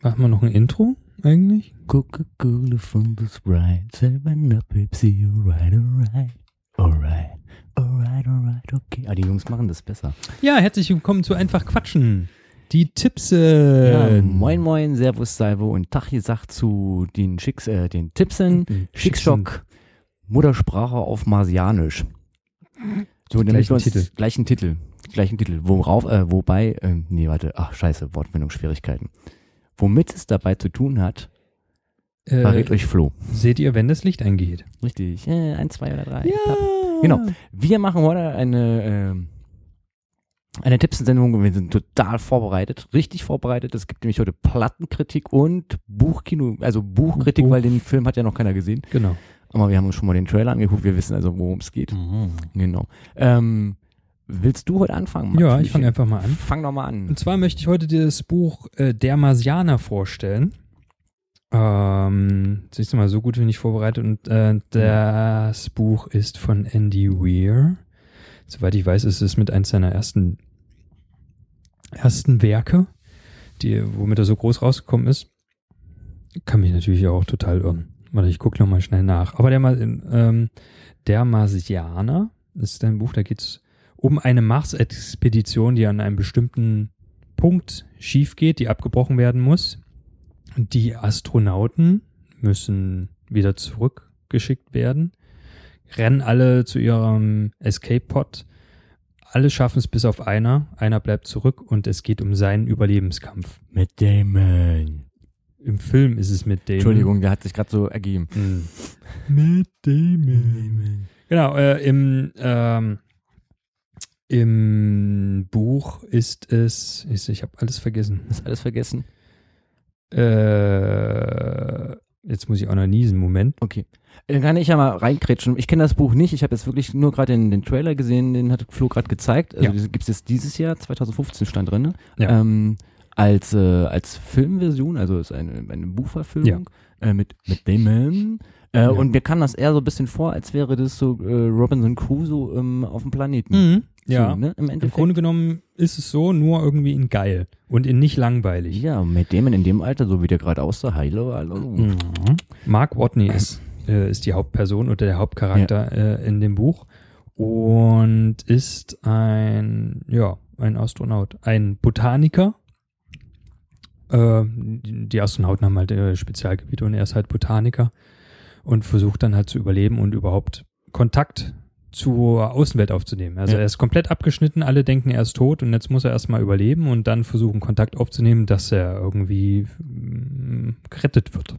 Machen wir noch ein Intro eigentlich? Coca-Cola from the Sprite, Seven Up Pepsi, alright, alright, alright, alright, alright, okay. Ah, die Jungs machen das besser. Ja, herzlich willkommen zu Einfach Quatschen. Die Tippse. Ja, moin moin, Servus, Salvo und Tag gesagt zu den Schicks, äh, den Tippsen, Den Schickschock, Muttersprache auf Marsianisch. So, damit Gleichen Titel. gleichen Titel, gleichen Titel. Worauf, äh, wobei, äh, nee, warte, ach scheiße, Wortfindungsschwierigkeiten. Womit es dabei zu tun hat, verrät Äh, euch Flo. seht ihr, wenn das Licht eingeht? Richtig, äh, eins, zwei oder drei. Klappen. Genau. Wir machen heute eine, ähm, eine Tippsensendung und wir sind total vorbereitet, richtig vorbereitet. Es gibt nämlich heute Plattenkritik und Buchkino, also Buchkritik, Buch. weil den Film hat ja noch keiner gesehen. Genau. Aber wir haben uns schon mal den Trailer angeguckt, wir wissen also, worum es geht. Genau. Ähm, willst du heute anfangen? Ja, ich fange einfach mal an. Fang doch mal an. Und zwar möchte ich heute das Buch äh, Der Marsianer vorstellen. Ähm, siehst du mal, so gut bin ich vorbereitet. Und äh, das Buch ist von Andy Weir. Soweit ich weiß, ist es mit eins seiner ersten, ersten Werke, die, womit er so groß rausgekommen ist. Kann mich natürlich auch total irren. Warte, ich gucke nochmal schnell nach. Aber der, ähm, der Marsianer ist ein Buch, da geht es um eine Mars-Expedition, die an einem bestimmten Punkt schief geht, die abgebrochen werden muss. Und die Astronauten müssen wieder zurückgeschickt werden, rennen alle zu ihrem Escape-Pod. Alle schaffen es bis auf einer. Einer bleibt zurück und es geht um seinen Überlebenskampf. Mit Damon. Im Film ist es mit Damon. Entschuldigung, der hat sich gerade so ergeben. Hm. Mit Damon. Genau, äh, im, ähm, im Buch ist es, ich, ich habe alles vergessen. Hast alles vergessen? Äh, jetzt muss ich auch noch niesen, Moment. Okay. Dann kann ich ja mal reinkrätschen. Ich kenne das Buch nicht. Ich habe jetzt wirklich nur gerade den, den Trailer gesehen, den hat Flo gerade gezeigt. Also Ja. gibt es jetzt dieses Jahr, 2015 stand drin. ne? Ja. Ähm, als, äh, als Filmversion, also ist eine, eine Buchverfilmung äh, mit, mit Damon. Äh, Ja. Und mir kam das eher so ein bisschen vor, als wäre das so äh, Robinson Crusoe ähm, auf dem Planeten. Ja. So, ne? Im Im Endeffekt. Grunde genommen ist es so, nur irgendwie in geil und in nicht langweilig. ja, mit Damon in dem Alter, so wie der gerade aussah. Hallo, hallo. Mhm. Mark Watney ist, äh, ist die Hauptperson oder der Hauptcharakter äh, in dem Buch und ist ein, ja, ein Astronaut, ein Botaniker. Äh, die die Astronauten haben halt äh, Spezialgebiete und er ist halt Botaniker und versucht dann halt zu überleben und überhaupt Kontakt zur Außenwelt aufzunehmen. Also Ja. er ist komplett abgeschnitten, alle denken, er ist tot und jetzt muss er erstmal überleben und dann versuchen, Kontakt aufzunehmen, dass er irgendwie mm, gerettet wird.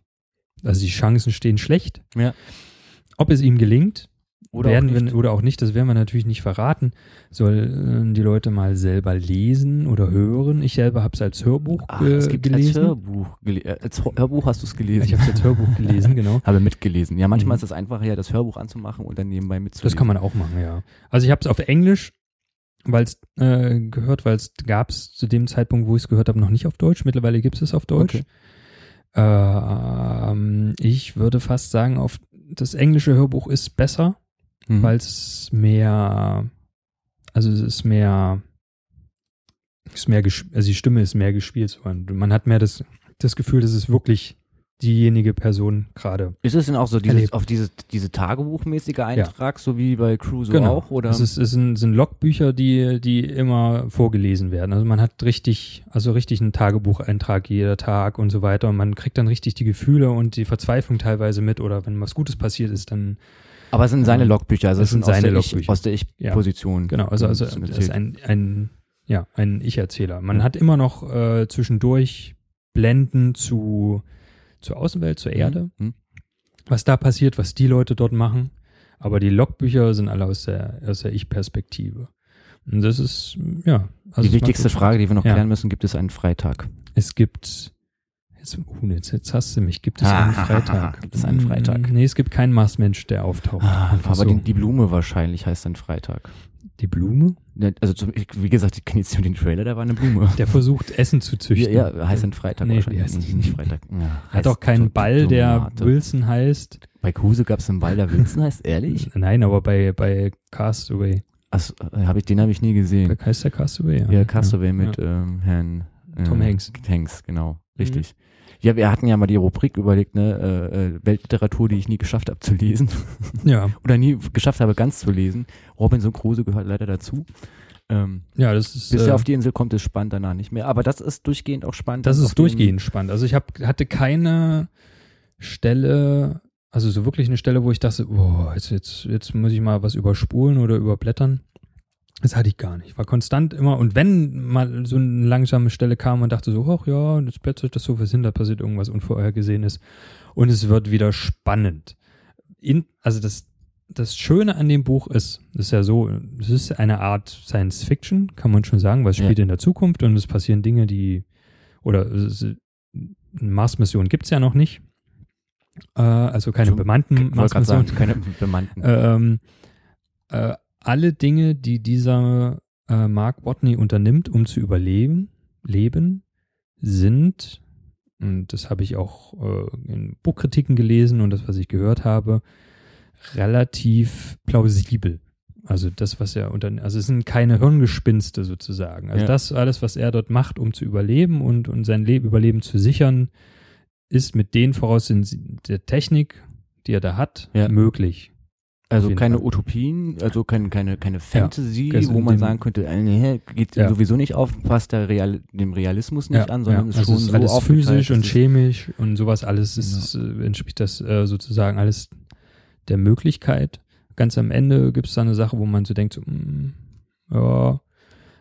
Also die Chancen stehen schlecht. Ja. Ob es ihm gelingt, Oder werden auch nicht. Wir, oder auch nicht, das werden wir natürlich nicht verraten. Sollen die Leute mal selber lesen oder hören. Ich selber habe es als Hörbuch Ach, ge es gibt als gelesen. Hörbuch, gele äh, als Hörbuch hast du es gelesen. Ich habe es als Hörbuch gelesen, genau. Habe mitgelesen. Ja, manchmal Mhm. ist es einfacher, ja, das Hörbuch anzumachen und dann nebenbei mitzulesen. Das kann man auch machen, ja. Also ich habe es auf Englisch, weil es äh, gehört, weil es gab es zu dem Zeitpunkt, wo ich es gehört habe, noch nicht auf Deutsch. Mittlerweile gibt es auf Deutsch. Okay. Ähm, ich würde fast sagen, auf das englische Hörbuch ist besser, Mhm. weil es mehr, also es ist mehr, ist mehr, also die Stimme ist mehr gespielt. Man hat mehr das, das Gefühl, dass es wirklich diejenige Person gerade. Ist es denn auch so dieses, Erlebt. auf diese, diese Tagebuchmäßige Eintrag, so wie bei Crusoe Genau. auch? Oder? Es, ist, es sind, sind Logbücher, die, die immer vorgelesen werden. Also man hat richtig, also richtig einen Tagebucheintrag jeder Tag und so weiter. Und man kriegt dann richtig die Gefühle und die Verzweiflung teilweise mit. Oder wenn was Gutes passiert ist, dann Aber es sind seine Logbücher, also es es sind sind seine aus der Logbücher. Aus der Ich-Position. Genau, also, also das ist ein, ein, ja, ein Ich-Erzähler. Man Ja. hat immer noch äh, zwischendurch Blenden zu, zur Außenwelt, zur Erde, Mhm. was da passiert, was die Leute dort machen. Aber die Logbücher sind alle aus der, aus der Ich-Perspektive. Und das ist, ja. Also die es wichtigste Frage, die wir noch Ja. klären müssen, gibt es einen Freitag? Es gibt, jetzt, uh, jetzt, jetzt hast du mich, gibt es einen Ah, Freitag? gibt es einen Freitag? Mm, Nee, es gibt keinen Marsmensch, der auftaucht. Einfach aber so. die, die Blume wahrscheinlich heißt dann Freitag. die Blume? Ja, Also zum, wie gesagt, ich kenne jetzt nur den Trailer, da war eine Blume. Der versucht, Essen zu züchten. Ja, ja, heißt dann Freitag Nee, wahrscheinlich. heißt nicht. nicht Freitag. Ja, Hat auch keinen Ball, der. Wilson heißt. Bei Kruse gab es einen Ball, der Wilson heißt, ehrlich? Nein, aber bei, bei Castaway. Achso, hab ich, den habe ich nie gesehen. Heißt der Castaway? Ja, Castaway mit ähm, Herrn Tom äh, Hanks. Hanks, genau. Richtig. Ja, wir hatten ja mal die Rubrik überlegt, ne, äh, äh, Weltliteratur, die ich nie geschafft habe zu lesen. Ja, Oder nie geschafft habe, ganz zu lesen. Robinson Crusoe gehört leider dazu. Ähm, ja, das ist. bis äh, er auf die Insel kommt, ist spannend, danach nicht mehr. Aber das ist durchgehend auch spannend. Das ist durchgehend spannend. Also ich hab, hatte keine Stelle, also so wirklich eine Stelle, wo ich dachte, boah, jetzt, jetzt, jetzt muss ich mal was überspulen oder überblättern. Das hatte ich gar nicht. War konstant immer. Und wenn mal so eine langsame Stelle kam und dachte so, ach ja, jetzt plötzlich das so versinn, da passiert irgendwas Unvorhergesehenes. Und es wird wieder spannend. In, also das, das Schöne an dem Buch ist, ist ja so, es ist eine Art Science Fiction, kann man schon sagen, weil es Ja. spielt in der Zukunft und es passieren Dinge, die, oder Mars-Mission gibt es ja noch nicht. Äh, also keine Schon- bemannten Ich wollte gerade Mars-Mission. sagen, keine bemannten. Ähm, äh, alle Dinge, die dieser äh, Mark Watney unternimmt, um zu überleben, leben, sind, und das habe ich auch äh, in Buchkritiken gelesen und das, was ich gehört habe, relativ plausibel. Also das, was er unter, also es sind keine Hirngespinste sozusagen. Also Ja. das alles, was er dort macht, um zu überleben und, und sein Leben, Überleben zu sichern, ist mit den Voraussetzungen der Technik, die er da hat, Ja. möglich. Also keine Fall. Utopien, also keine, keine, keine Fantasy, also wo man sagen könnte, äh, nee, geht Ja. sowieso nicht auf, passt der Real, dem Realismus nicht an, sondern ist also schon ist so alles aufgeteilt, physisch und chemisch und sowas alles ist, äh, entspricht das äh, sozusagen alles der Möglichkeit. Ganz am Ende gibt es da eine Sache, wo man so denkt, so, mm, ja,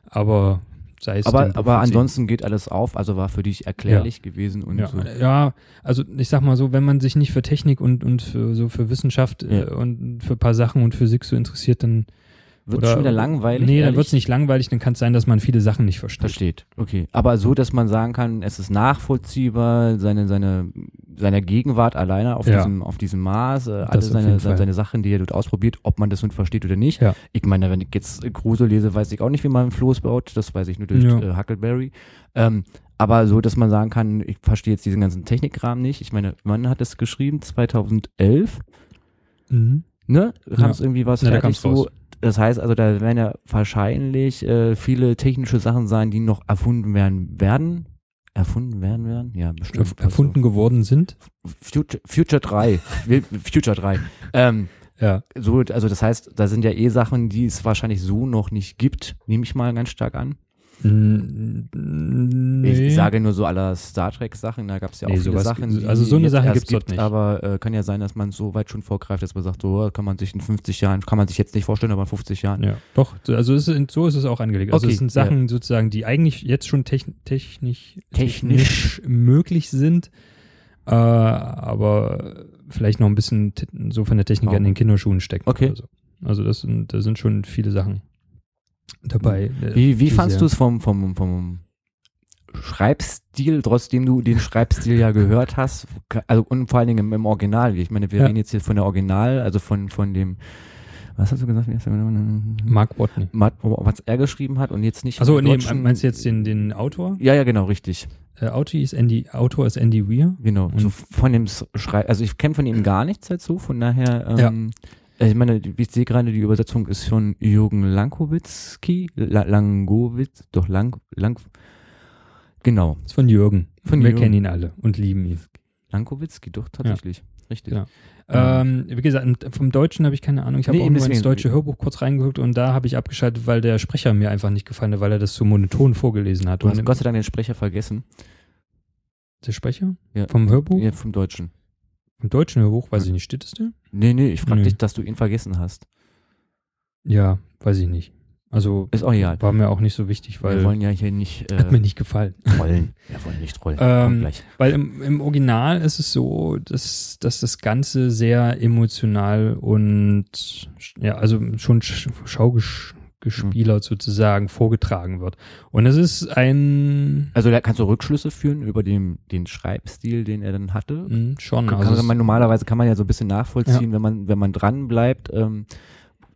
aber sei es Aber, aber ansonsten geht alles auf, also war für dich erklärlich gewesen und ja, so. ja, also ich sag mal so, wenn man sich nicht für Technik und, und für, so für Wissenschaft äh, Ja. und für ein paar Sachen und Physik so interessiert, dann Wird oder- schon wieder langweilig. Nee, dann ehrlich? wird es nicht langweilig, dann kann es sein, dass man viele Sachen nicht versteht. Versteht, okay. Aber so, dass man sagen kann, es ist nachvollziehbar, seine, seine, seine Gegenwart alleine auf Ja. diesem, auf diesem Mars, äh, alle seine, seine, seine Sachen, die er dort ausprobiert, ob man das nun versteht oder nicht. Ja. Ich meine, wenn ich jetzt Crusoe lese, weiß ich auch nicht, wie man einen Floß baut, das weiß ich nur durch Ja. äh, Huckleberry. Ähm, aber so, dass man sagen kann, ich verstehe jetzt diesen ganzen Technikrahmen nicht. Ich meine, wann hat es geschrieben? 2011? Mhm. Ne? Kam Ja. es irgendwie was Ja, da fertig so? raus. Das heißt also, da werden ja wahrscheinlich äh, viele technische Sachen sein, die noch erfunden werden werden. Erfunden werden werden? Ja, bestimmt. Erf erfunden geworden sind. Also, Future, Future 3. Wir- Future 3. Ähm, Ja. so, also das heißt, da sind ja eh Sachen, die es wahrscheinlich so noch nicht gibt, nehme ich mal ganz stark an. Nee. Ich sage nur so aller Star Trek Sachen, da gab es ja auch Nee, viele Sachen. Also so eine Sache erst gibt's dort gibt, nicht. Aber äh, kann ja sein, dass man so weit schon vorgreift, dass man sagt, so kann man sich in 50 Jahren, kann man sich jetzt nicht vorstellen, aber in 50 Jahren. Ja, doch. Also es ist, so ist es auch angelegt. Also Okay, es sind Sachen sozusagen, die eigentlich jetzt schon techn technisch, Technisch. möglich sind, äh, aber vielleicht noch ein bisschen so von der Technik Oh. in den Kinderschuhen stecken. Okay. Oder so. Also das sind, da sind schon viele Sachen dabei. äh, Wie, wie fandst du es vom, vom, vom Schreibstil, trotzdem du den Schreibstil ja gehört hast? Also und vor allen Dingen im, im Original. Ich meine, wir Ja. reden jetzt hier von der Original, also von, von dem, was hast du gesagt? Der? Mark Watney. Matt, was er geschrieben hat und jetzt nicht. Also nee, meinst du jetzt den, den Autor? Ja, ja, genau, richtig. Äh, Autor ist Andy, Autor ist Andy Weir. Genau. Und- So von dem Schreib, also ich kenne von ihm gar nichts dazu, von daher, ähm, ich meine, ich sehe gerade, die Übersetzung ist von Jürgen Lankowitzki, La Langowitz, doch Lang, Lang, genau, Ist von Jürgen. Von Wir Jürgen. kennen ihn alle und lieben ihn. Lankowitzki, doch, tatsächlich, richtig. Genau. Ähm, wie gesagt, vom Deutschen habe ich keine Ahnung. Ich habe Nee, auch nur ins deutsche Hörbuch kurz reingeguckt und da habe ich abgeschaltet, weil der Sprecher mir einfach nicht gefallen hat, weil er das so monoton vorgelesen hat. Du hast Und Gott sei Dank den Sprecher vergessen, der Sprecher? Ja. Vom Hörbuch? ja, vom Deutschen. Vom deutschen Hörbuch? Weiß ich nicht. Steht es da? Nee, nee, ich frage Nö. dich, dass du ihn vergessen hast. Ja, weiß ich nicht. Also Ist auch egal. war mir auch nicht so wichtig, Wir weil wollen ja hier nicht äh, hat mir nicht gefallen. rollen. Wir wollen nicht rollen. Ähm. Weil im, im Original ist es so, dass, dass das Ganze sehr emotional und ja, also schon sch- schaugespielert sozusagen vorgetragen wird. Und es ist ein Also da kannst du Rückschlüsse führen über den, den Schreibstil, den er dann hatte. mh, schon. Kann, Also man, normalerweise kann man ja so ein bisschen nachvollziehen, wenn man, wenn man dran bleibt, ähm,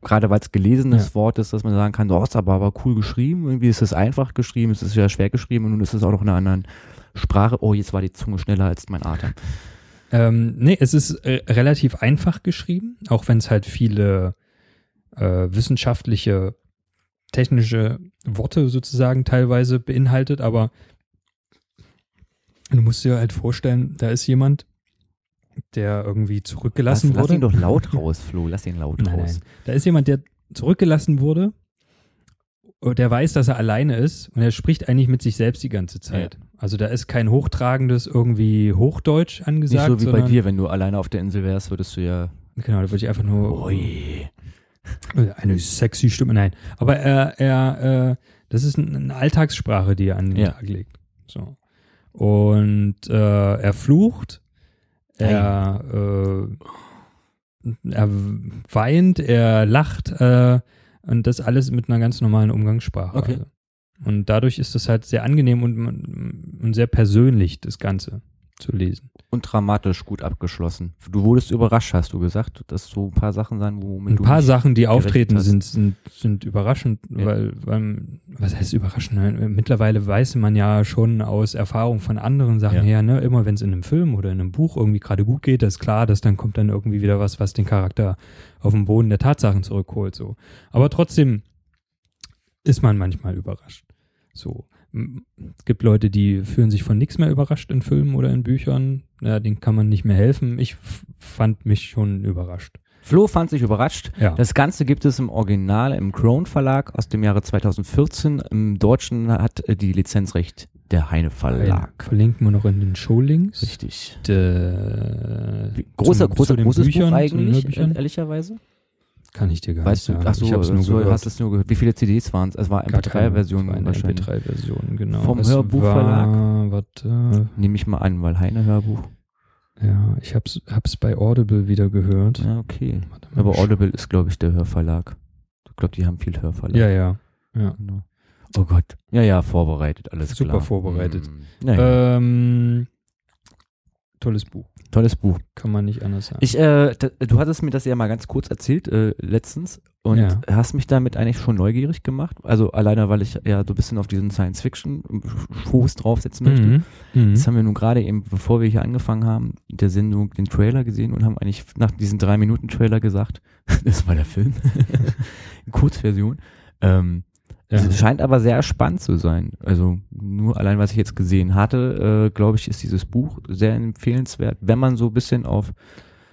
gerade weil es gelesenes Wort ist, dass man sagen kann, oh, ist aber, aber cool geschrieben, irgendwie ist es einfach geschrieben, es ist ja schwer geschrieben und nun ist es auch noch in einer anderen Sprache. Oh, jetzt war die Zunge schneller als mein Atem. Ähm, nee, es ist äh, relativ einfach geschrieben, auch wenn es halt viele äh, wissenschaftliche, technische Worte sozusagen teilweise beinhaltet, aber du musst dir halt vorstellen, da ist jemand, der irgendwie zurückgelassen lass, wurde. Lass ihn doch laut raus, Flo. Lass ihn laut Nein, raus. nein. Da ist jemand, der zurückgelassen wurde, der weiß, dass er alleine ist und er spricht eigentlich mit sich selbst die ganze Zeit. Also da ist kein hochtragendes irgendwie Hochdeutsch Nicht angesagt. so wie bei dir, wenn du alleine auf der Insel wärst, würdest du ja. Genau, da würde ich einfach nur Ui. Eine sexy Stimme. Nein, aber er, er, äh, das ist ein- eine Alltagssprache, die er an den Ja. Tag legt. So. Und äh, er flucht, er, äh, er weint, er lacht äh, und das alles mit einer ganz normalen Umgangssprache. Okay. Also. Und dadurch ist es halt sehr angenehm und, und sehr persönlich, das Ganze zu lesen. Und dramatisch gut abgeschlossen. Du wurdest überrascht, hast du gesagt, dass so ein paar Sachen sein, womit Ein paar Sachen, die auftreten, sind, sind, sind überraschend, Ja. weil, weil, was heißt überraschend? Mittlerweile weiß man ja schon aus Erfahrung von anderen Sachen Ja. her, ne? immer wenn es in einem Film oder in einem Buch irgendwie gerade gut geht, ist klar, dass dann kommt dann irgendwie wieder was, was den Charakter auf den Boden der Tatsachen zurückholt. So. Aber trotzdem ist man manchmal überrascht. So. Es gibt Leute, die fühlen sich von nichts mehr überrascht in Filmen oder in Büchern. Ja, denen kann man nicht mehr helfen. Ich fand mich schon überrascht. Flo fand sich überrascht. Ja. Das Ganze gibt es im Original im Crown Verlag aus dem Jahre 2014. Im Deutschen hat äh, die Lizenzrecht der Heine Verlag. Verlinken wir noch in den Showlinks. Richtig. De, Großer, zum- großer, zu großes Büchern, Buch eigentlich, ehrlicherweise. Kann ich dir gar Weißt nicht sagen. ach so, ich hab's nur so gehört. hast du es nur gehört. Wie viele CDs waren es? Es war Gar keine. MP3-Version Es war eine wahrscheinlich. MP3-Version, genau. Vom es Hörbuchverlag? War, warte, Nehme ich mal an, weil Heine Hörbuch. ja, ich hab's, hab's bei Audible wieder gehört. Ja, okay. Aber Audible ist, glaube ich, der Hörverlag. Ich glaube, die haben viel Hörverlag. Ja, ja. ja. Genau. Oh Gott. Ja, ja, vorbereitet, alles Super klar. vorbereitet. Mm. Ja, ja. Ähm, tolles Buch. Tolles Buch. Kann man nicht anders sagen. Ich, äh, du hattest mir das ja mal ganz kurz erzählt äh, letztens und Ja. hast mich damit eigentlich schon neugierig gemacht. Also alleine, weil ich ja so ein bisschen auf diesen Science-Fiction-Fuß draufsetzen möchte. Mhm. Mhm. Das haben wir nun gerade eben, bevor wir hier angefangen haben, in der Sendung den Trailer gesehen und haben eigentlich nach diesem drei Minuten Trailer gesagt, das war der Film, Kurzversion. Ähm, Ja. Es scheint aber sehr spannend zu sein. Also nur allein, was ich jetzt gesehen hatte, äh, glaube ich, ist dieses Buch sehr empfehlenswert, wenn man so ein bisschen auf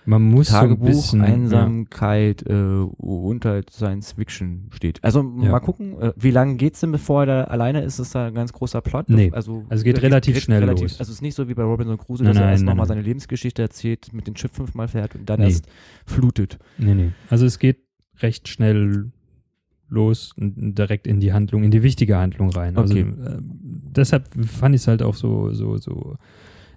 Man muss Tagebuch, so ein bisschen, Einsamkeit äh, und halt Science Fiction steht. Also Ja. mal gucken, äh, wie lange geht's denn, bevor er da alleine ist? Ist da ein ganz großer Plot? Nee. Also, Also geht relativ schnell los. Also es ist nicht so wie bei Robinson Crusoe, Nein, dass er nein, erst nein, nochmal seine Lebensgeschichte erzählt, mit dem Schiff fünfmal fährt und dann Nee. erst flutet. Ja. Nee, nee. Also es geht recht schnell los und direkt in die Handlung, in die wichtige Handlung rein. Also Okay. äh, deshalb fand ich es halt auch so, so, so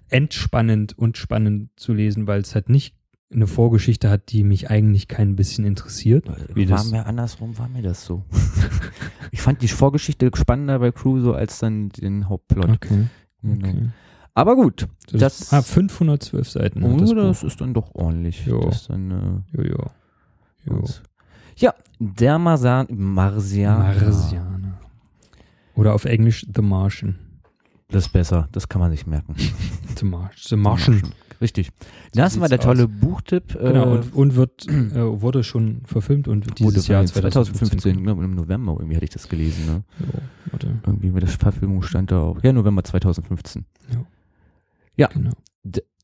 entspannend und spannend zu lesen, weil es halt nicht eine Vorgeschichte hat, die mich eigentlich kein bisschen interessiert. Wie war das- mir andersrum, war mir das so. ich fand die Vorgeschichte spannender bei Crusoe als dann den Hauptplot. Okay. Genau. okay. Aber gut, So, Das- ah, 512 Seiten oh, das das, ist dann doch ordentlich. Jo. Das ist dann, äh, Jo, jo. Jo. Ja, der Marsan, Marsianer. Marsianer. Oder auf Englisch The Martian. Das ist besser, das kann man sich merken. The, Mar The Martian. Richtig. Das war der tolle aus. Buchtipp. Genau, äh, und, und wird, äh, wurde schon verfilmt und dieses wurde Jahr 2015, 2015. genau, im November irgendwie hatte ich das gelesen. Ne? Jo, warte, Irgendwie bei der Verfilmung stand da auch. Ja, November 2015. genau.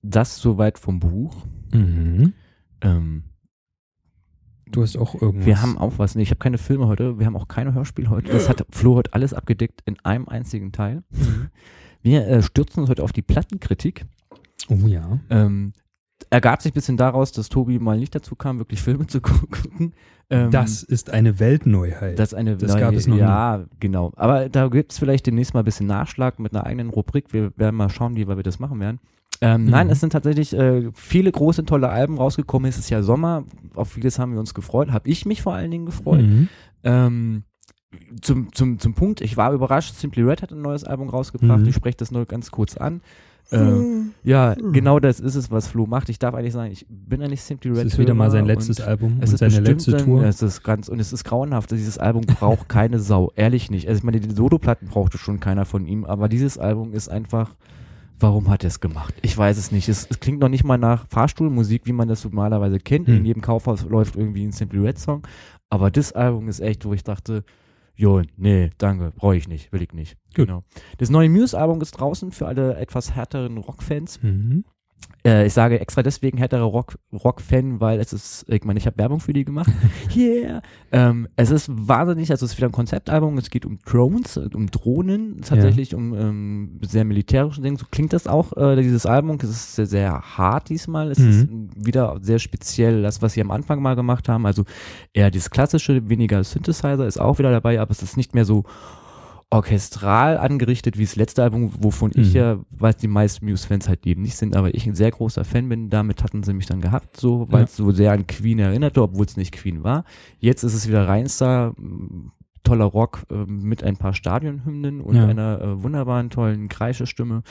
Das soweit vom Buch. Mhm. Ähm, Du hast auch irgendwas. wir haben auch was. Nee, ich habe keine Filme heute. Wir haben auch keine Hörspiele heute. Das hat Flo heute alles abgedeckt in einem einzigen Teil. Mhm. Wir äh, stürzen uns heute auf die Plattenkritik. Oh ja. Ähm, ergab sich ein bisschen daraus, dass Tobi mal nicht dazu kam, wirklich Filme zu gu- gucken. Ähm, das ist eine Weltneuheit. das ist eine das gab es noch Ja, genau. Aber da gibt es vielleicht demnächst mal ein bisschen Nachschlag mit einer eigenen Rubrik. Wir werden mal schauen, wie wir das machen werden. Ähm, Mhm. Nein, es sind tatsächlich äh, viele große, tolle Alben rausgekommen. Es ist ja Sommer. Auf vieles haben wir uns gefreut. Habe ich mich vor allen Dingen gefreut. Mhm. Ähm, zum, zum, zum Punkt, ich war überrascht, Simply Red hat ein neues Album rausgebracht. Mhm. Ich spreche das nur ganz kurz an. Ähm, ja, Mhm. genau das ist es, was Flo macht. Ich darf eigentlich sagen, ich bin eigentlich Simply Red. Es ist wieder mal sein letztes und Album Es und ist seine letzte Tour. Es ist ganz, und es ist grauenhaft. Dieses Album braucht keine Sau. Ehrlich nicht. Also ich meine, die Soloplatten brauchte schon keiner von ihm, aber dieses Album ist einfach, warum hat er es gemacht? Ich weiß es nicht. Es, es klingt noch nicht mal nach Fahrstuhlmusik, wie man das normalerweise kennt. Hm. In jedem Kaufhaus läuft irgendwie ein Simply Red Song. Aber das Album ist echt, wo ich dachte, Jo, nee, danke, brauche ich nicht, will ich nicht. Gut. Genau. Das neue Muse-Album ist draußen für alle etwas härteren Rockfans. Mhm. Äh, ich sage extra deswegen härtere Rock, Rock-Fan, weil es ist, ich meine, ich habe Werbung für die gemacht. yeah. Ähm, es ist wahnsinnig, also es ist wieder ein Konzeptalbum, es geht um Drones, um Drohnen, tatsächlich um ähm, sehr militärische Dinge. So klingt das auch, äh, dieses Album. Es ist sehr, sehr hart diesmal. Es Mhm. ist wieder sehr speziell, das, was sie am Anfang mal gemacht haben. Also eher dieses klassische, weniger Synthesizer ist auch wieder dabei, aber es ist nicht mehr so orchestral angerichtet wie das letzte Album, wovon ich Mhm. ja, weil die meisten Muse-Fans halt eben nicht sind, aber ich ein sehr großer Fan bin. Damit hatten sie mich dann gehabt, so, weil Ja. es so sehr an Queen erinnerte, obwohl es nicht Queen war. Jetzt ist es wieder reinster, m, toller Rock äh, mit ein paar Stadionhymnen und Ja. einer äh, wunderbaren, tollen Kreischestimme.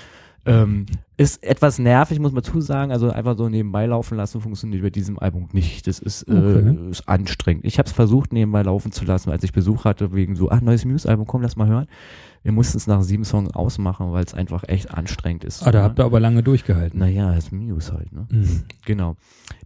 Ähm, ist etwas nervig, muss man zusagen. Also einfach so nebenbei laufen lassen funktioniert bei diesem Album nicht. Das ist, äh, Okay. ist anstrengend. Ich habe es versucht, nebenbei laufen zu lassen, als ich Besuch hatte, wegen so, ach, neues Muse-Album, komm, lass mal hören. Wir mussten es nach sieben Songs ausmachen, weil es einfach echt anstrengend ist. Ah, da ne? habt ihr aber lange durchgehalten. Naja, ist Muse halt, ne? Mhm. Genau.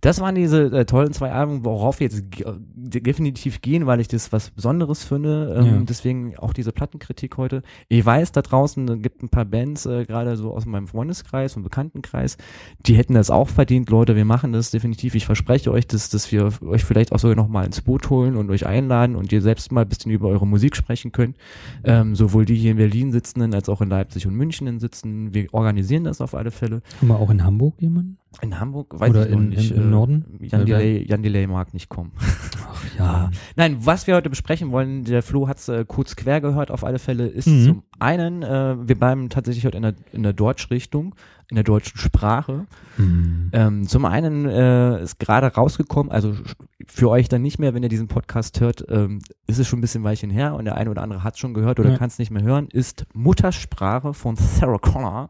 Das waren diese äh, tollen zwei Alben, worauf wir jetzt ge- definitiv gehen, weil ich das was Besonderes finde. Ähm, Ja. Deswegen auch diese Plattenkritik heute. Ich weiß, da draußen äh, gibt ein paar Bands, äh, gerade so aus meinem Freundeskreis und Bekanntenkreis, die hätten das auch verdient. Leute, wir machen das definitiv. Ich verspreche euch, dass, dass wir euch vielleicht auch sogar nochmal ins Boot holen und euch einladen und ihr selbst mal ein bisschen über eure Musik sprechen könnt. Ähm, sowohl die hier in Berlin sitzenden als auch in Leipzig und München sitzen. Wir organisieren das auf alle Fälle. Haben wir auch in Hamburg jemanden? In Hamburg weiß Oder ich in- nicht. im- im äh, Norden? Jan Delay, Jan Delay mag nicht kommen. Ach Ah. Nein, was wir heute besprechen wollen, der Flo hat es äh, kurz quer gehört auf alle Fälle, ist Mhm. zum einen, äh, wir bleiben tatsächlich heute in der, in der Deutschrichtung, in der deutschen Sprache. Mhm. Ähm, zum einen äh, ist gerade rausgekommen, also für euch dann nicht mehr, wenn ihr diesen Podcast hört, ähm, ist es schon ein bisschen Weilchen her und der eine oder andere hat es schon gehört oder Ja. kann es nicht mehr hören, ist Muttersprache von Sarah Connor.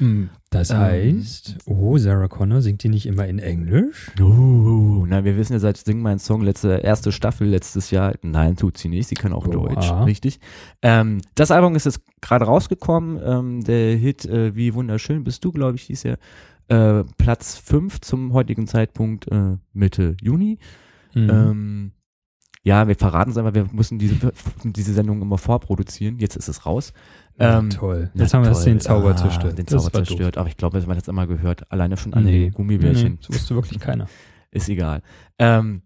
Mhm. Das Ähm. heißt, oh, Sarah Connor singt die nicht immer in Englisch? Uh, na, wir wissen ja seit Sing mein Song letzte erste Staffel letztes Jahr. Nein, tut sie nicht. Sie kann auch Oha. Deutsch, richtig. Ähm, das Album ist jetzt gerade rausgekommen. Ähm, der Hit äh, Wie wunderschön bist du, glaube ich, hieß ja. Äh, Platz 5 zum heutigen Zeitpunkt äh, Mitte Juni. Mhm. Ähm, ja, wir verraten es einfach, wir müssen diese, diese Sendung immer vorproduzieren. Jetzt ist es raus. Na, ähm, toll. Na Jetzt haben wir toll. den Zauber Ah, zerstört. Den Das Zauber war zerstört. Aber ich glaube, man hat das immer gehört. Alleine schon an Nee. den Gummibärchen. Nee, das wusste wirklich keiner. Ist egal. Ähm,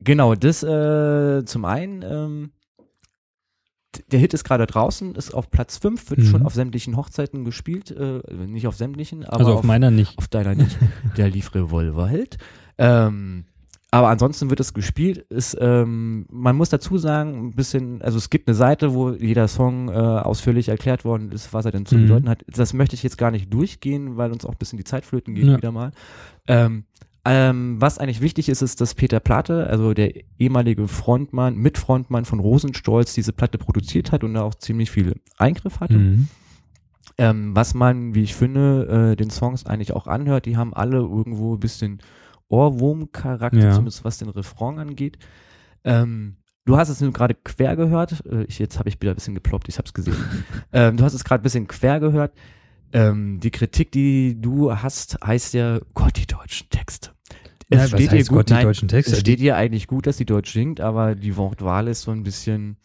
genau, das äh, zum einen, ähm, der Hit ist gerade draußen, ist auf Platz 5, wird Mhm. schon auf sämtlichen Hochzeiten gespielt, äh, nicht auf sämtlichen, aber also auf, meiner nicht. auf deiner nicht. Der lief Revolver halt. Ähm, aber ansonsten wird es gespielt. Ist, ähm, man muss dazu sagen, ein bisschen, also es gibt eine Seite, wo jeder Song äh, ausführlich erklärt worden ist, was er denn zu Mhm. bedeuten hat. Das möchte ich jetzt gar nicht durchgehen, weil uns auch ein bisschen die Zeit flöten geht Ja. wieder mal. Ähm, ähm, was eigentlich wichtig ist, ist, dass Peter Platte, also der ehemalige Frontmann, Mitfrontmann von Rosenstolz, diese Platte produziert hat und da auch ziemlich viel Eingriff hatte. Mhm. Ähm, was man, wie ich finde, äh, den Songs eigentlich auch anhört, die haben alle irgendwo ein bisschen Ohrwurm-Charakter, Ja. zumindest was den Refrain angeht. Ähm, du hast es gerade quer gehört. Äh, ich, jetzt habe ich wieder ein bisschen geploppt, ich habe es gesehen. ähm, du hast es gerade ein bisschen quer gehört. Ähm, die Kritik, die du hast, heißt ja, Gott, die deutschen Texte. Ja, was heißt Gott, die nein, deutschen Texte? Es steht dir eigentlich gut, dass die Deutsch singt, aber die Wortwahl ist so ein bisschen.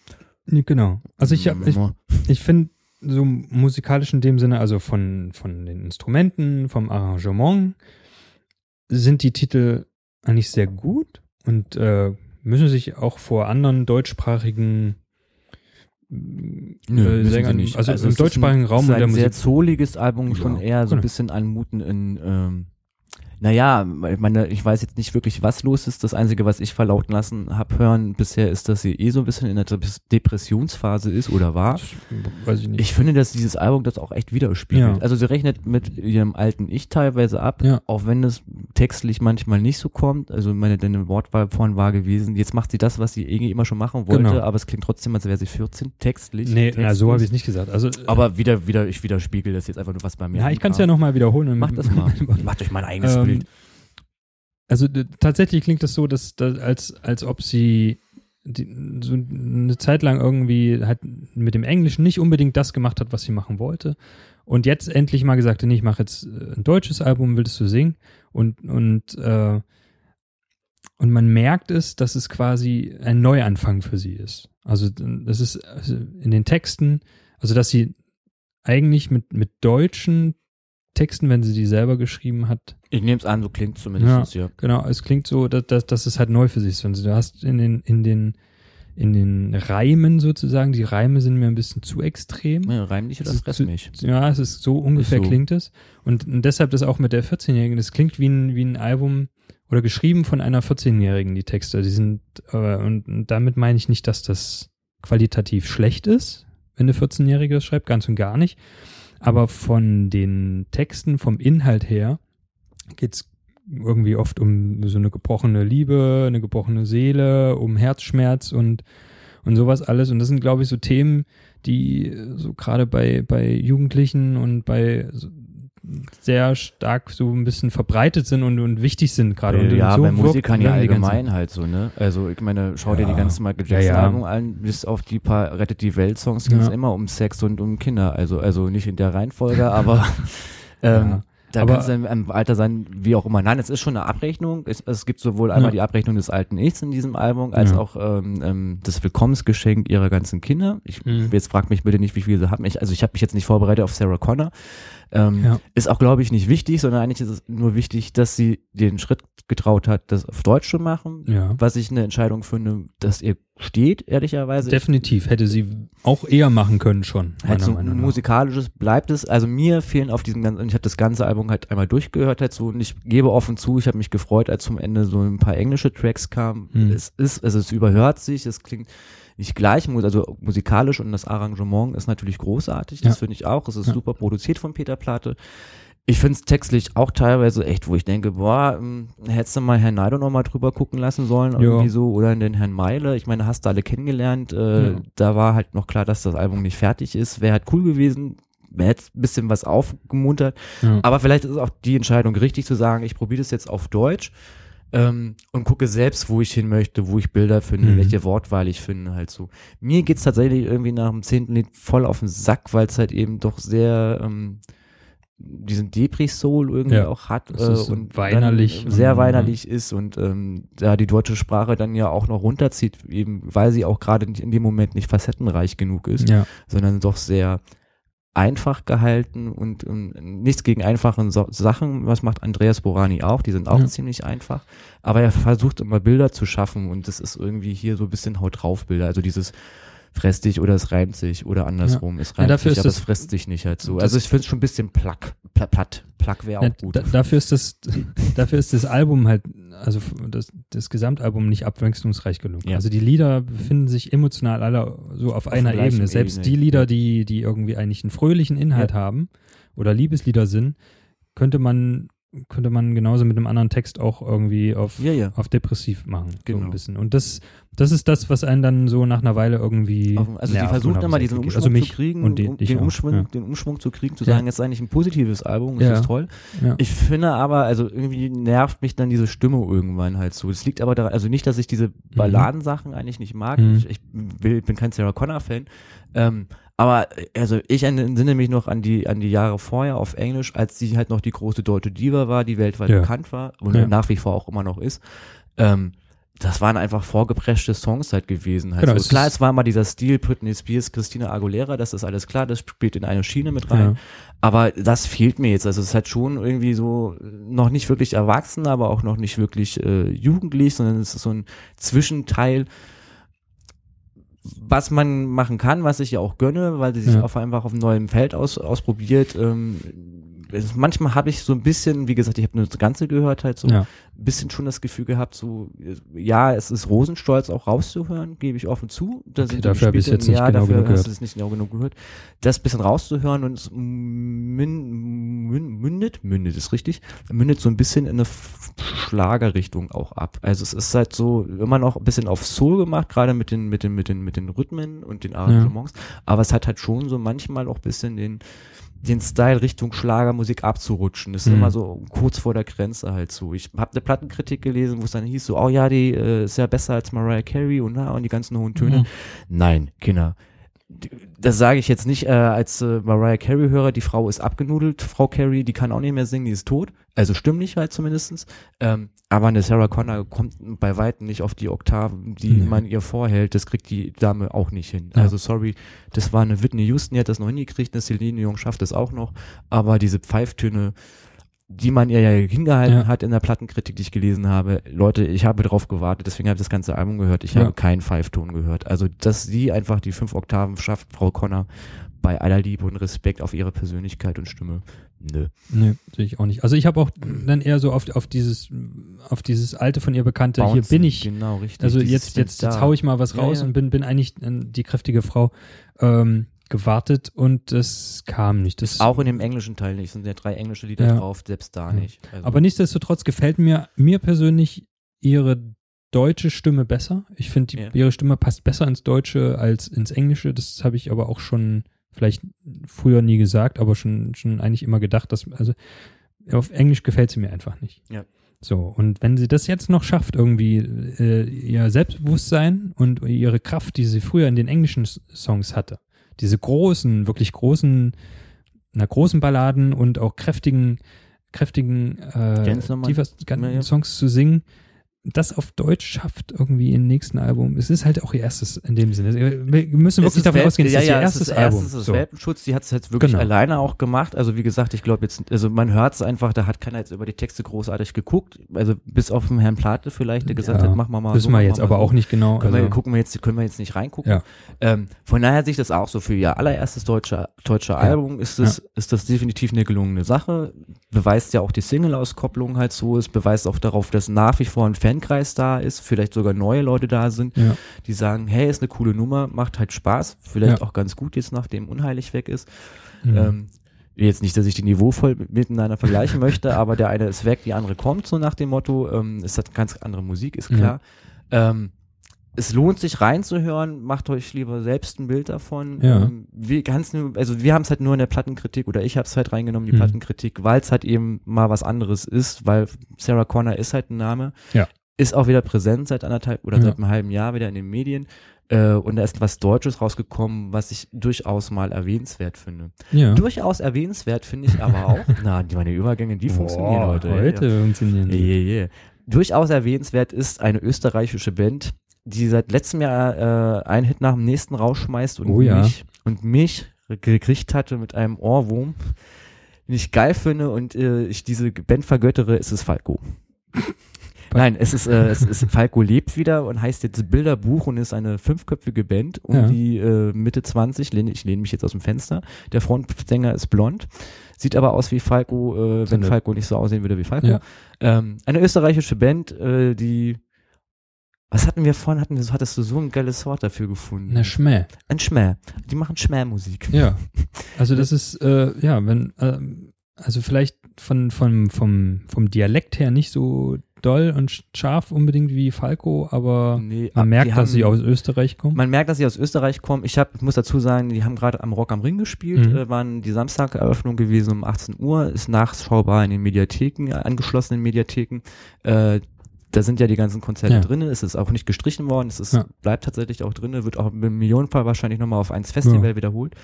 Genau. Also ich, ich, Mm, ich finde so musikalisch in dem Sinne, also von, von den Instrumenten, vom Arrangement, sind die Titel eigentlich sehr gut und äh, müssen sich auch vor anderen deutschsprachigen Nö, äh, müssen sie Sängern, nicht. also, es im ist ein- deutschsprachigen Raum ist ein der sehr zoliges Album, schon Ja, eher so ein genau. bisschen anmuten in, ähm, naja, ich meine, ich weiß jetzt nicht wirklich, was los ist. Das Einzige, was ich verlauten lassen habe hören bisher, ist, dass sie eh so ein bisschen in der Dep- Depressionsphase ist oder war. Das weiß ich nicht. Ich finde, dass dieses Album das auch echt widerspiegelt. Ja. Also sie rechnet mit ihrem alten Ich teilweise ab, Ja. auch wenn es textlich manchmal nicht so kommt. Also meine deine Wortwahl vorhin war gewesen. Jetzt macht sie das, was sie irgendwie immer schon machen wollte, Genau. aber es klingt trotzdem, als wäre sie 14, textlich. nee, na, so textlich. habe ich es nicht gesagt. Also, Aber wieder, wieder, ich widerspiegel das jetzt einfach nur, was bei mir ja, ich kann es ja nochmal wiederholen. und- Mach das mal. Macht euch mein eigenes Ähm, Bild. Also tatsächlich klingt das so, dass, dass als, als ob sie die, so eine Zeit lang irgendwie halt mit dem Englischen nicht unbedingt das gemacht hat, was sie machen wollte. Und jetzt endlich mal gesagt hat, nee, ich mache jetzt äh, ein deutsches Album, willst du singen? Und, und, äh, und man merkt es, dass es quasi ein Neuanfang für sie ist. Also das ist also in den Texten, also dass sie eigentlich mit, mit deutschen Texten, wenn sie die selber geschrieben hat. Ich nehme es an, so klingt zumindest, ja. ja. Genau, es klingt so, dass, dass, dass es halt neu für sich ist. Also du hast in den, in den, in den Reimen sozusagen, die Reime sind mir ein bisschen zu extrem. Ja, reim dich oder fress mich. Ja, es ist so ungefähr ist so. klingt es. Und, und deshalb das auch mit der 14-Jährigen, das klingt wie ein, wie ein Album oder geschrieben von einer 14-Jährigen, die Texte. Die sind, äh, und, und damit meine ich nicht, dass das qualitativ schlecht ist, wenn eine 14-Jährige das schreibt, ganz und gar nicht. Aber von den Texten, vom Inhalt her, geht's irgendwie oft um so eine gebrochene Liebe, eine gebrochene Seele, um Herzschmerz und, und sowas alles. Und das sind, glaube ich, so Themen, die so gerade bei, bei Jugendlichen und bei sehr stark so ein bisschen verbreitet sind und, und wichtig sind gerade. Und ja, so bei Musikern ja allgemein halt so, ne? Also ich meine, schau ja. dir die ganzen Michael Jackson-Album ja, ja. an, bis auf die paar Rettet die Welt-Songs ging es immer um Sex und um Kinder. Also, also nicht in der Reihenfolge, aber ähm, da aber, kann es im Alter sein, wie auch immer. Nein, es ist schon eine Abrechnung. Es, es gibt sowohl einmal die Abrechnung des alten Ichs in diesem Album, als auch ähm, ähm, das Willkommensgeschenk ihrer ganzen Kinder. Ich, mhm. Jetzt fragt mich bitte nicht, wie viele sie haben. Ich, also ich habe mich jetzt nicht vorbereitet auf Sarah Connor. Ähm, ja. Ist auch, glaube ich, nicht wichtig, sondern eigentlich ist es nur wichtig, dass sie den Schritt getraut hat, das auf Deutsch zu machen. Ja. Was ich eine Entscheidung finde, dass ihr steht, ehrlicherweise. Definitiv, hätte sie auch eher machen können schon. Halt so musikalisches bleibt es. Also mir fehlen auf diesem ganzen, ich habe das ganze Album halt einmal durchgehört halt so und ich gebe offen zu, ich habe mich gefreut, als zum Ende so ein paar englische Tracks kamen. Hm. Es ist, also es überhört sich, es klingt nicht gleich, also musikalisch und das Arrangement ist natürlich großartig, das ja. finde ich auch. Es ist ja. super produziert von Peter Plate. Ich finde es textlich auch teilweise echt, wo ich denke, boah, ähm, hättest du mal Herrn Neido noch mal drüber gucken lassen sollen, ja. irgendwie so, oder den Herrn Meile. Ich meine, hast du alle kennengelernt. Äh, ja. Da war halt noch klar, dass das Album nicht fertig ist. Wäre halt cool gewesen, mir hätte ein bisschen was aufgemuntert. Ja. Aber vielleicht ist auch die Entscheidung richtig zu sagen, ich probiere das jetzt auf Deutsch ähm, und gucke selbst, wo ich hin möchte, wo ich Bilder finde, mhm. welche Wortwahl ich finde, halt so. Mir geht's tatsächlich irgendwie nach dem zehnten Lied voll auf den Sack, weil es halt eben doch sehr ähm, diesen Depri-Soul irgendwie ja, auch hat äh, und weinerlich sehr und, weinerlich ist und ähm, da die deutsche Sprache dann ja auch noch runterzieht, eben weil sie auch gerade in dem Moment nicht facettenreich genug ist, ja. sondern doch sehr einfach gehalten und, und nichts gegen einfache so Sachen. Was macht Andreas Borani auch? Die sind auch ja. ziemlich einfach. Aber er versucht immer Bilder zu schaffen und das ist irgendwie hier so ein bisschen Haut drauf Bilder. Also dieses fress dich oder es reimt sich oder andersrum. Ja. Es reimt ja, sich, aber es frisst sich nicht halt so. Also ich finde es schon ein bisschen plack, platt, platt, plack wäre auch ja, gut. Da, dafür ist das, dafür ist das Album halt, also das, das Gesamtalbum nicht abwechslungsreich genug. Also die Lieder befinden sich emotional alle so auf, auf einer Ebene. Selbst Ebene. die Lieder, die, die irgendwie eigentlich einen fröhlichen Inhalt haben oder Liebeslieder sind, könnte man könnte man genauso mit einem anderen Text auch irgendwie auf, ja, ja. auf depressiv machen. Genau. So ein bisschen. Und das, das ist das, was einen dann so nach einer Weile irgendwie. Also die versuchen immer diesen Umschwung also zu kriegen, und den, den, Umschwung, ja. den Umschwung zu kriegen, zu sagen, jetzt ist eigentlich ein positives Album, das ist toll. Ich finde aber, also irgendwie nervt mich dann diese Stimme irgendwann halt so. Das liegt aber daran, also nicht, dass ich diese mhm. Balladensachen mhm. eigentlich nicht mag. Mhm. Ich, ich will, bin kein Sarah Connor-Fan. Ähm, aber also ich entsinne mich noch an die an die Jahre vorher auf Englisch, als sie halt noch die große deutsche Diva war, die weltweit ja. bekannt war und ja. nach wie vor auch immer noch ist. Ähm, das waren einfach vorgepreschte Songs halt gewesen. Halt genau, so. Klar, es war mal dieser Stil Britney Spears, Christina Aguilera, das ist alles klar, das spielt in eine Schiene mit rein. Ja. Aber das fehlt mir jetzt. Also es ist halt schon irgendwie so noch nicht wirklich erwachsen, aber auch noch nicht wirklich äh, jugendlich, sondern es ist so ein Zwischenteil was man machen kann, was ich ja auch gönne, weil sie sich ja. auf einfach auf einem neuen Feld aus, ausprobiert. Ähm, manchmal habe ich so ein bisschen, wie gesagt, ich habe nur das Ganze gehört, halt so ja. ein bisschen schon das Gefühl gehabt, so ja, es ist Rosenstolz auch rauszuhören, gebe ich offen zu. Okay, dafür habe ich jetzt nicht ja, genau dafür genug hast du es nicht genau genug gehört. Das bisschen rauszuhören und es mündet, mündet ist richtig, mündet so ein bisschen in eine Schlagerrichtung auch ab. Also es ist halt so immer noch ein bisschen auf Soul gemacht, gerade mit den mit den mit den mit den Rhythmen und den Arrangements, ja. aber es hat halt schon so manchmal auch ein bisschen den den Style Richtung Schlagermusik abzurutschen. Das ist mhm. immer so kurz vor der Grenze halt so. Ich habe eine Plattenkritik gelesen, wo es dann hieß so, oh ja, die äh, ist ja besser als Mariah Carey und, na, und die ganzen hohen Töne. Mhm. Nein, Kinder. Das sage ich jetzt nicht äh, als äh, Mariah Carey-Hörer, die Frau ist abgenudelt, Frau Carey, die kann auch nicht mehr singen, die ist tot. Also stimmlich halt zumindestens. Ähm, aber eine Sarah Connor kommt bei weitem nicht auf die Oktaven, die Nee. man ihr vorhält. Das kriegt die Dame auch nicht hin. Ja. Also sorry, das war eine Whitney Houston, die hat das noch hingekriegt, eine Celine Dion schafft das auch noch. Aber diese Pfeiftöne, die man ihr ja hingehalten Ja. hat in der Plattenkritik, die ich gelesen habe, Leute, ich habe drauf gewartet, deswegen habe ich das ganze Album gehört. Ich Ja. habe keinen Pfeifton gehört. Also, dass sie einfach die fünf Oktaven schafft, Frau Connor, bei aller Liebe und Respekt auf ihre Persönlichkeit und Stimme. Nö. Nee, sehe ich auch nicht. Also ich habe auch dann eher so auf, auf dieses, auf dieses alte von ihr bekannte, hier Bouncen, bin ich, Genau, richtig. also jetzt, jetzt, jetzt hau ich mal was raus ja. und bin, bin eigentlich die kräftige Frau ähm, gewartet und das kam nicht. Das, Auch in dem englischen Teil nicht. Es sind ja drei englische Lieder Ja. drauf, selbst da Ja. nicht. Also, Aber nichtsdestotrotz gefällt mir, mir persönlich ihre deutsche Stimme besser. Ich finde, Ja. ihre Stimme passt besser ins Deutsche als ins Englische. Das habe ich aber auch schon vielleicht früher nie gesagt, aber schon, schon eigentlich immer gedacht, dass, also auf Englisch gefällt sie mir einfach nicht. Ja. So, und wenn sie das jetzt noch schafft, irgendwie äh, ihr Selbstbewusstsein und ihre Kraft, die sie früher in den englischen Songs hatte, diese großen, wirklich großen, na, großen Balladen und auch kräftigen, kräftigen äh, tiefer. Songs zu singen, das auf Deutsch schafft irgendwie im nächsten Album. Es ist halt auch ihr erstes in dem Sinne. Wir müssen Es wirklich davon Welp- ausgehen, es ja, ist ja, ihr es erstes ist Album. Erstens ist So. Welpenschutz, die hat es jetzt wirklich Genau. alleine auch gemacht. Also wie gesagt, ich glaube jetzt, also man hört es einfach, da hat keiner jetzt über die Texte großartig geguckt. Also bis auf den Herrn Plate vielleicht, der gesagt Ja, hat, mach mal mal Wissen so. wir jetzt aber so. auch nicht genau. Können, wir, Also, gucken wir jetzt, können wir jetzt nicht reingucken. Ja. Ähm, von daher sehe ich das auch so. Für ihr allererstes deutsche, deutsche Album ist das, ist das definitiv eine gelungene Sache. Beweist ja auch die Single-Auskopplung halt so. Es beweist auch darauf, dass nach wie vor ein Fankreis da ist, vielleicht sogar neue Leute da sind, ja. die sagen, hey, ist eine coole Nummer, macht halt Spaß. Vielleicht Ja. auch ganz gut jetzt, nachdem Unheilig weg ist. Mhm. Ähm, jetzt nicht, dass ich die niveauvoll miteinander vergleichen möchte, aber der eine ist weg, die andere kommt, so nach dem Motto. Ähm, es hat ganz andere Musik, ist klar. Ähm, es lohnt sich reinzuhören, macht euch lieber selbst ein Bild davon. Ja. Ähm, wir also wir haben es halt nur in der Plattenkritik oder ich habe es halt reingenommen, die Mhm. Plattenkritik, weil es halt eben mal was anderes ist, weil Sarah Connor ist halt ein Name. Ja. Ist auch wieder präsent seit anderthalb oder Ja. seit einem halben Jahr wieder in den Medien. Äh, und da ist was Deutsches rausgekommen, was ich durchaus mal erwähnenswert finde. ja. Durchaus erwähnenswert finde ich aber auch, na, die, meine Übergänge, die funktionieren Boah, heute. Heute Ja. funktionieren die. yeah, yeah. Durchaus erwähnenswert ist eine österreichische Band, die seit letztem Jahr äh, einen Hit nach dem nächsten rausschmeißt und Oh mich und mich gekriegt hatte mit einem Ohrwurm, den ich geil finde und äh, ich diese Band vergöttere, ist es Falco. Nein, es ist, äh, es ist Falco lebt wieder und heißt jetzt Bilderbuch und ist eine fünfköpfige Band um Ja. die äh, Mitte 20. Lehne, ich lehne mich jetzt aus dem Fenster. Der Frontsänger ist blond, sieht aber aus wie Falco, äh, wenn Falco nicht so aussehen würde wie Falco. Ja. Ähm, eine österreichische Band, äh, die was hatten wir vorhin? Hatten wir, so- hattest du so ein geiles Wort dafür gefunden? Na Schmäh. Ein Schmäh. Die machen Schmähmusik. Ja. Also das ist, äh, ja, wenn, ähm, also vielleicht von, von, vom, vom Dialekt her nicht so doll und scharf unbedingt wie Falco, aber Nee, man merkt, haben, dass sie aus Österreich kommen. Man merkt, dass sie aus Österreich kommen. Ich hab, muss dazu sagen, die haben gerade am Rock am Ring gespielt, Mhm. äh, waren die Samstageröffnung gewesen um 18 Uhr, ist nachschaubar in den Mediatheken, äh, angeschlossenen Mediatheken. Äh, da sind ja die ganzen Konzerte Ja. drin, es ist auch nicht gestrichen worden, es ist, Ja. bleibt tatsächlich auch drin, wird auch im Millionenfall wahrscheinlich nochmal auf eins Festival Ja. wiederholt.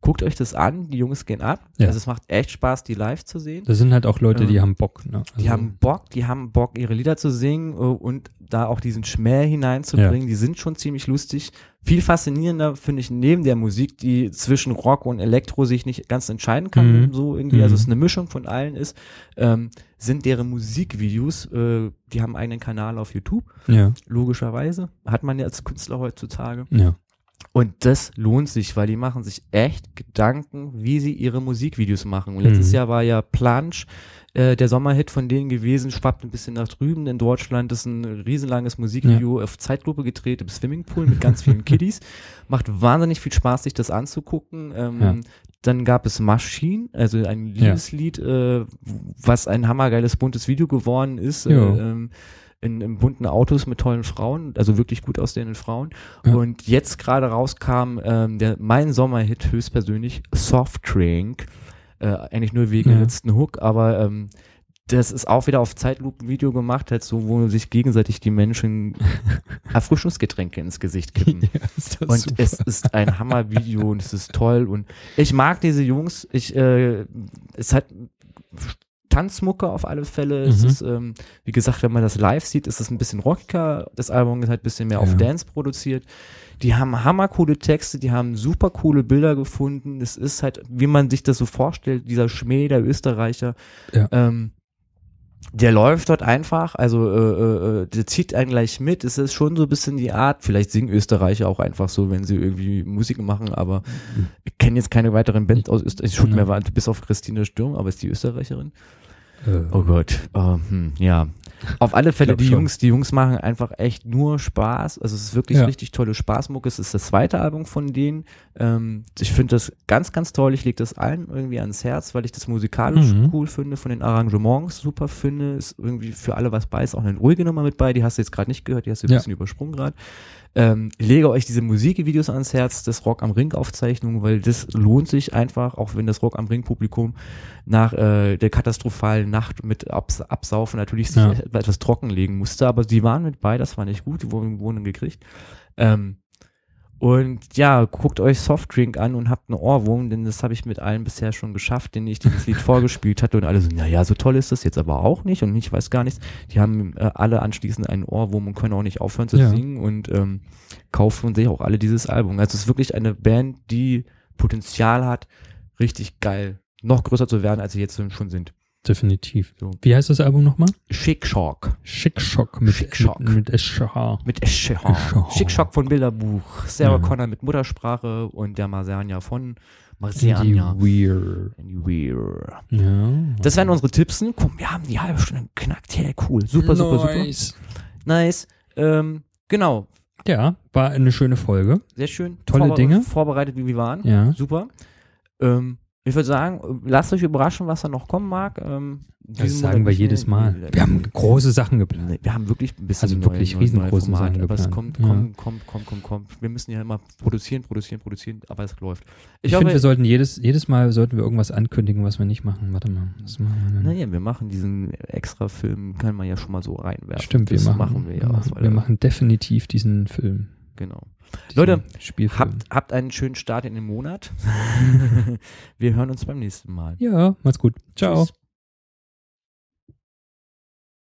Guckt euch das an, die Jungs gehen ab. Ja. Also es macht echt Spaß, die live zu sehen. Das sind halt auch Leute, die Ähm, haben Bock. Ne? Die Also, haben Bock, die haben Bock, ihre Lieder zu singen äh, und da auch diesen Schmäh hineinzubringen. Die sind schon ziemlich lustig. Viel faszinierender finde ich neben der Musik, die zwischen Rock und Elektro sich nicht ganz entscheiden kann, Mhm. so irgendwie, also Mhm. es eine Mischung von allen ist, ähm, sind deren Musikvideos, äh, die haben einen eigenen Kanal auf YouTube, ja, logischerweise. Hat man ja als Künstler heutzutage. ja. Und das lohnt sich, weil die machen sich echt Gedanken, wie sie ihre Musikvideos machen. Und letztes Mhm. Jahr war ja Plansch, äh, der Sommerhit von denen gewesen, schwappt ein bisschen nach drüben. In Deutschland ist ein riesenlanges Musikvideo auf Zeitlupe gedreht im Swimmingpool mit ganz vielen Kiddies. Macht wahnsinnig viel Spaß, sich das anzugucken. Ähm, Ja. Dann gab es Machine, also ein Liebeslied, äh, was ein hammergeiles buntes Video geworden ist. Äh, ähm, in, in bunten Autos mit tollen Frauen, also wirklich gut aussehenden Frauen. Ja. Und jetzt gerade rauskam ähm, der mein Sommerhit höchstpersönlich, Soft Drink. Äh, eigentlich nur wegen Ja. letzten Hook, aber ähm, das ist auch wieder auf Zeitlupen-Video gemacht, halt so, wo sich gegenseitig die Menschen Erfrischungsgetränke ins Gesicht kippen. Ja, Und super. es ist ein Hammervideo und es ist toll und ich mag diese Jungs. Ich, äh, es hat Tanzmucke auf alle Fälle. Es Mhm. ist, ähm, wie gesagt, wenn man das live sieht, ist es ein bisschen rockiger. Das Album ist halt ein bisschen mehr auf Ja. Dance produziert. Die haben hammercoole Texte, die haben super coole Bilder gefunden. Es ist halt, wie man sich das so vorstellt, dieser Schmäh der Österreicher. Ja. Ähm, der läuft dort einfach, also äh, äh, äh, der zieht einen gleich mit. Es ist schon so ein bisschen die Art, vielleicht singen Österreicher auch einfach so, wenn sie irgendwie Musik machen, aber ich kenne jetzt keine weiteren Bands aus Österreich. Schon mehr, bis auf Christine Sturm, aber ist die Österreicherin? Oh Gott, ähm, hm, ja. Auf alle Fälle, die schon. Jungs, die Jungs machen einfach echt nur Spaß. Also es ist wirklich Ja. richtig tolle Spaßmucke. Es ist das zweite Album von denen. Ähm, ich finde das ganz, ganz toll. Ich lege das allen irgendwie ans Herz, weil ich das musikalisch Mhm. cool finde, von den Arrangements super finde. Ist irgendwie für alle was bei. Ist auch eine ruhige Nummer mit bei. Die hast du jetzt gerade nicht gehört. Die hast du ein Ja. bisschen übersprungen gerade. Ähm, ich lege euch diese Musikvideos ans Herz, das Rock am Ring Aufzeichnung, weil das lohnt sich einfach, auch wenn das Rock am Ring Publikum nach äh, der katastrophalen Nacht mit Abs Absaufen natürlich sich Ja. Etwas trockenlegen musste, aber sie waren mit bei, das war nicht gut, die wurden, wurden gekriegt. Ähm, und ja, guckt euch Softdrink an und habt einen Ohrwurm, denn das habe ich mit allen bisher schon geschafft, denen ich dieses Lied vorgespielt hatte und alle so, naja, so toll ist das jetzt aber auch nicht und ich weiß gar nichts. Die haben äh, alle anschließend einen Ohrwurm und können auch nicht aufhören zu Ja. singen und ähm, kaufen sich auch alle dieses Album. Also es ist wirklich eine Band, die Potenzial hat, richtig geil, noch größer zu werden, als sie jetzt schon sind. Definitiv. So. Wie heißt das Album nochmal? Schick Shock. Mit, Schickschock. mit, mit SCH. Mit Esche. Esche. Schick Shock von Bilderbuch. Sarah Ja. Connor mit Muttersprache und der Marsiania von Die Marsiania. Weird. Weird. Ja. Das wären unsere Tippsen. Komm, wir haben die halbe Stunde geknackt. Hey, cool. Super, super, super. Nice. Nice. Ähm, genau. Ja, war eine schöne Folge. Sehr schön. Tolle Dinge. Vorbereitet, wie wir waren. Ja. Super. Ähm, ich würde sagen, lasst euch überraschen, was da noch kommen mag. Ähm, Das sagen wir jedes. Mal. Wir haben große Sachen geplant. Wir haben wirklich ein bisschen Also wirklich neue- riesengroße Sachen Aber es geplant. kommt, kommt, kommt, kommt, kommt, kommt. Wir müssen ja immer produzieren, produzieren, produzieren, aber es läuft. Ich, finde, wir sollten jedes, jedes Mal sollten wir irgendwas ankündigen, was wir nicht machen. Warte mal. Was machen wir denn? naja, wir machen diesen extra Film, kann man ja schon mal so reinwerfen. Stimmt, wir das machen, wir ja. wir, machen, wir machen definitiv diesen Film. Genau. Leute. Habt, habt einen schönen Start in den Monat. wir hören uns beim nächsten Mal. ja, macht's gut. Ciao. Tschüss.